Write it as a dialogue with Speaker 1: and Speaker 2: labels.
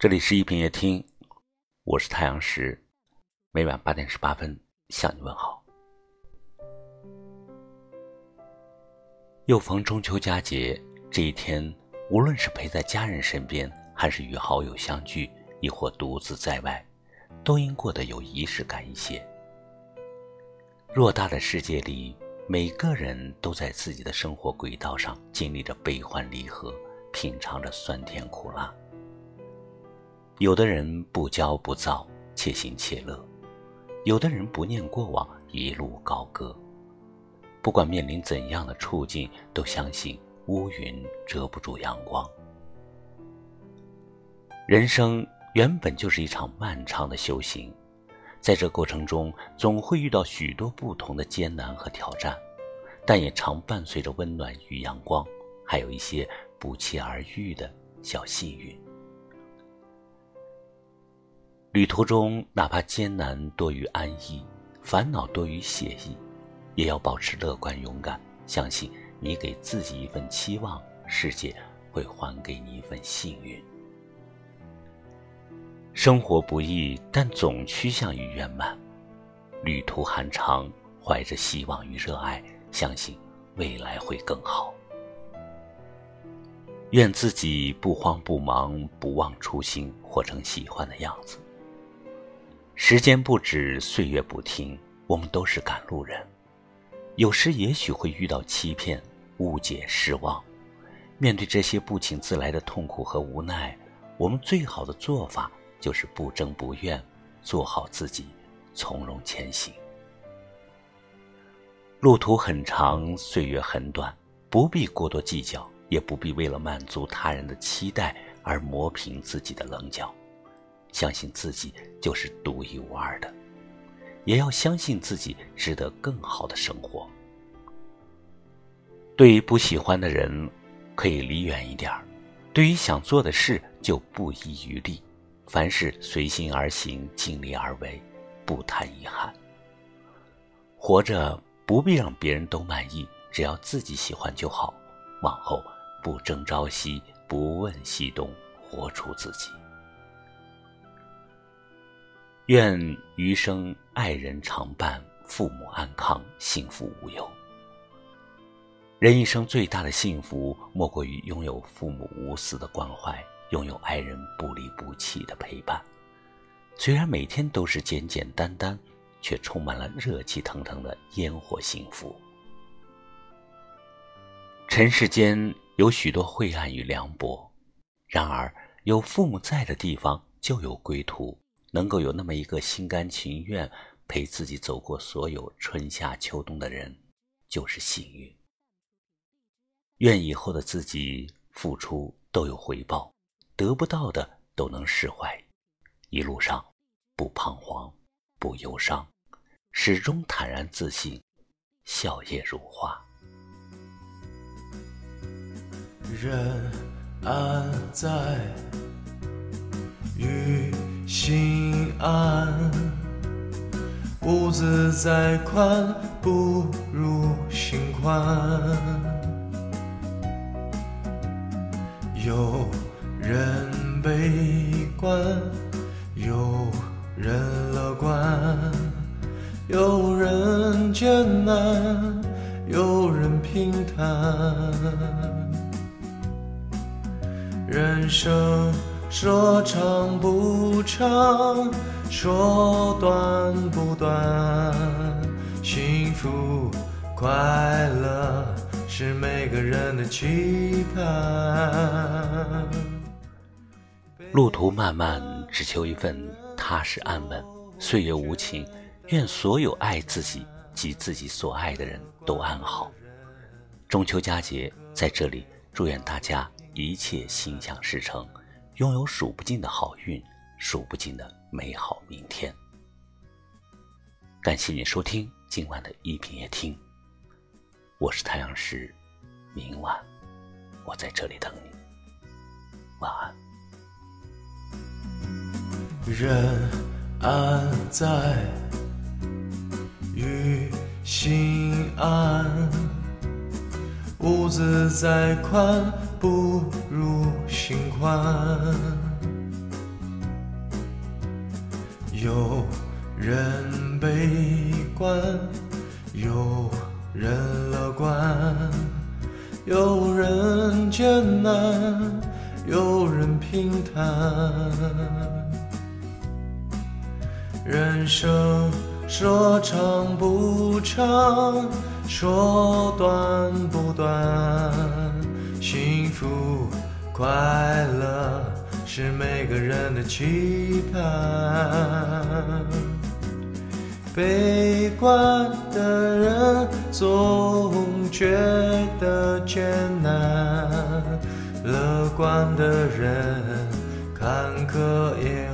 Speaker 1: 这里是一品夜听，我是太阳石，每晚八点十八分向你问好。又逢中秋佳节，这一天，无论是陪在家人身边，还是与好友相聚，亦或独自在外，都应过得有仪式感一些。偌大的世界里，每个人都在自己的生活轨道上经历着悲欢离合，品尝着酸甜苦辣。有的人不骄不躁，且行且乐；有的人不念过往，一路高歌。不管面临怎样的处境，都相信乌云遮不住阳光。人生原本就是一场漫长的修行，在这过程中，总会遇到许多不同的艰难和挑战，但也常伴随着温暖与阳光，还有一些不期而遇的小幸运。旅途中，哪怕艰难多于安逸，烦恼多于写意，也要保持乐观勇敢，相信你给自己一份期望，世界会还给你一份幸运。生活不易，但总趋向于圆满；旅途寒长，怀着希望与热爱，相信未来会更好。愿自己不慌不忙，不忘初心，活成喜欢的样子。时间不止，岁月不停，我们都是赶路人。有时也许会遇到欺骗、误解、失望。面对这些不请自来的痛苦和无奈，我们最好的做法就是不争不怨，做好自己，从容前行。路途很长，岁月很短，不必过多计较，也不必为了满足他人的期待而磨平自己的棱角。相信自己就是独一无二的，也要相信自己值得更好的生活。对于不喜欢的人，可以离远一点儿；对于想做的事，就不遗余力。凡事随心而行，尽力而为，不谈遗憾。活着不必让别人都满意，只要自己喜欢就好。往后不争朝夕，不问西东，活出自己。愿余生爱人常伴，父母安康，幸福无忧。人一生最大的幸福，莫过于拥有父母无私的关怀，拥有爱人不离不弃的陪伴。虽然每天都是简简单单，却充满了热气腾腾的烟火幸福。尘世间有许多晦暗与凉薄，然而有父母在的地方，就有归途。能够有那么一个心甘情愿陪自己走过所有春夏秋冬的人，就是幸运。愿以后的自己付出都有回报，得不到的都能释怀，一路上不彷徨，不忧伤，始终坦然自信，笑靥如花。
Speaker 2: 人安在于。心安，屋子再宽不如心宽。有人悲观，有人乐观，有人艰难，有人平坦。人生。说长不长，说短不短，幸福快乐是每个人的期盼。
Speaker 1: 路途漫漫，只求一份踏实安稳。岁月无情，愿所有爱自己及自己所爱的人都安好。中秋佳节，在这里祝愿大家一切心想事成。拥有数不尽的好运，数不尽的美好明天。感谢你收听今晚的一品夜听，我是太阳石，明晚我在这里等你，晚安。
Speaker 2: 人安在于心安，屋子再宽不如心宽。有人悲观，有人乐观，有人艰难，有人平坦。人生说长不长，说短不短，快乐是每个人的期盼。悲观的人总觉得艰难，乐观的人坎坷也。